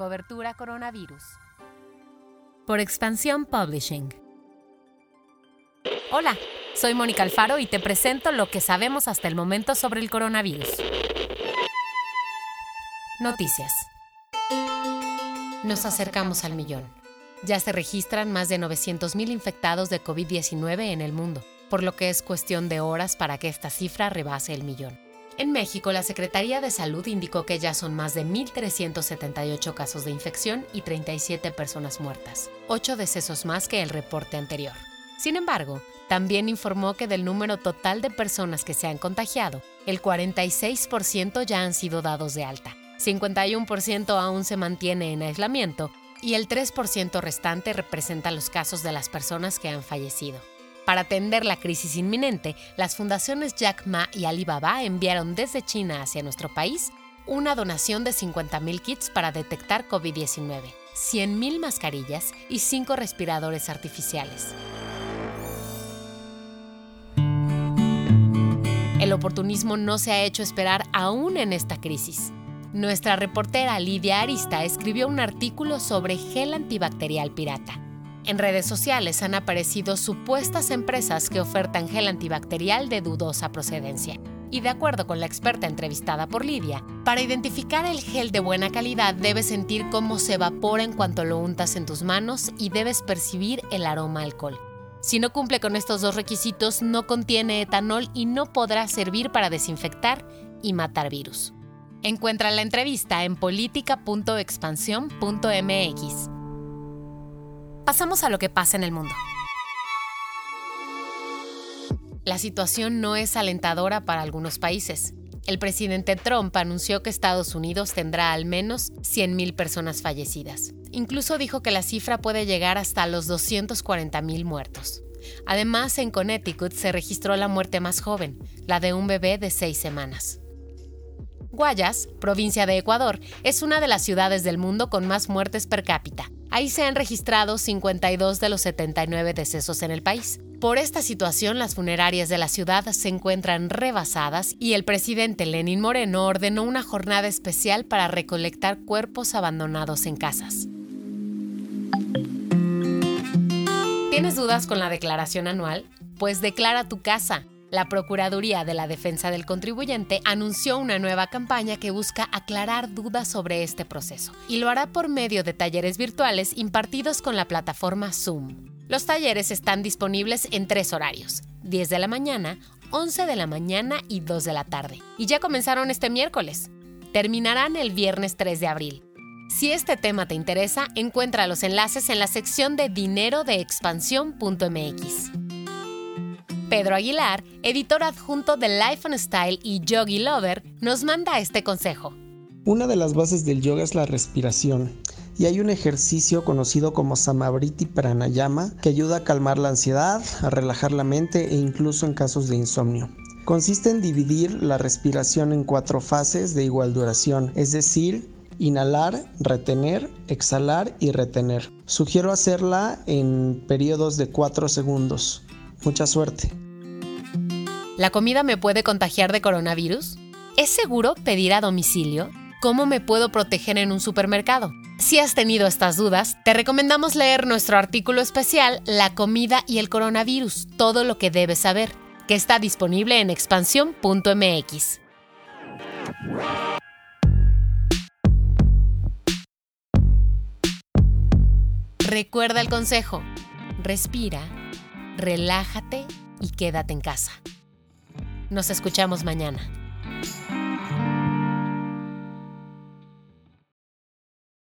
Cobertura Coronavirus. Por Expansión Publishing. Hola, soy Mónica Alfaro y te presento lo que sabemos hasta el momento sobre el coronavirus. Noticias. Nos acercamos al millón. Ya se registran más de 900.000 infectados de COVID-19 en el mundo, por lo que es cuestión de horas para que esta cifra rebase el millón. En México, la Secretaría de Salud indicó que ya son más de 1.378 casos de infección y 37 personas muertas, 8 decesos más que el reporte anterior. Sin embargo, también informó que del número total de personas que se han contagiado, el 46% ya han sido dados de alta, 51% aún se mantiene en aislamiento y el 3% restante representa los casos de las personas que han fallecido. Para atender la crisis inminente, las fundaciones Jack Ma y Alibaba enviaron desde China hacia nuestro país una donación de 50.000 kits para detectar COVID-19, 100.000 mascarillas y 5 respiradores artificiales. El oportunismo no se ha hecho esperar aún en esta crisis. Nuestra reportera Lidia Arista escribió un artículo sobre gel antibacterial pirata. En redes sociales han aparecido supuestas empresas que ofertan gel antibacterial de dudosa procedencia. Y de acuerdo con la experta entrevistada por Lidia, para identificar el gel de buena calidad debes sentir cómo se evapora en cuanto lo untas en tus manos y debes percibir el aroma alcohol. Si no cumple con estos dos requisitos, no contiene etanol y no podrá servir para desinfectar y matar virus. Encuentra la entrevista en política.expansión.mx. Pasamos a lo que pasa en el mundo. La situación no es alentadora para algunos países. El presidente Trump anunció que Estados Unidos tendrá al menos 100.000 personas fallecidas. Incluso dijo que la cifra puede llegar hasta los 240.000 muertos. Además, en Connecticut se registró la muerte más joven, la de un bebé de seis semanas. Guayas, provincia de Ecuador, es una de las ciudades del mundo con más muertes per cápita. Ahí se han registrado 52 de los 79 decesos en el país. Por esta situación, las funerarias de la ciudad se encuentran rebasadas y el presidente Lenin Moreno ordenó una jornada especial para recolectar cuerpos abandonados en casas. ¿Tienes dudas con la declaración anual? Pues declara tu casa. La Procuraduría de la Defensa del Contribuyente anunció una nueva campaña que busca aclarar dudas sobre este proceso y lo hará por medio de talleres virtuales impartidos con la plataforma Zoom. Los talleres están disponibles en tres horarios, 10 de la mañana, 11 de la mañana y 2 de la tarde, y ya comenzaron este miércoles. Terminarán el viernes 3 de abril. Si este tema te interesa, encuentra los enlaces en la sección de dinero de expansión.mx. Pedro Aguilar, editor adjunto de Life and Style y Yogi Lover, nos manda este consejo. Una de las bases del yoga es la respiración. Y hay un ejercicio conocido como Samabriti Pranayama que ayuda a calmar la ansiedad, a relajar la mente e incluso en casos de insomnio. Consiste en dividir la respiración en cuatro fases de igual duración, es decir, inhalar, retener, exhalar y retener. Sugiero hacerla en periodos de 4 segundos. Mucha suerte. ¿La comida me puede contagiar de coronavirus? ¿Es seguro pedir a domicilio? ¿Cómo me puedo proteger en un supermercado? Si has tenido estas dudas, te recomendamos leer nuestro artículo especial La comida y el coronavirus, todo lo que debes saber, que está disponible en expansión.mx. Recuerda el consejo. Respira, relájate y quédate en casa. Nos escuchamos mañana.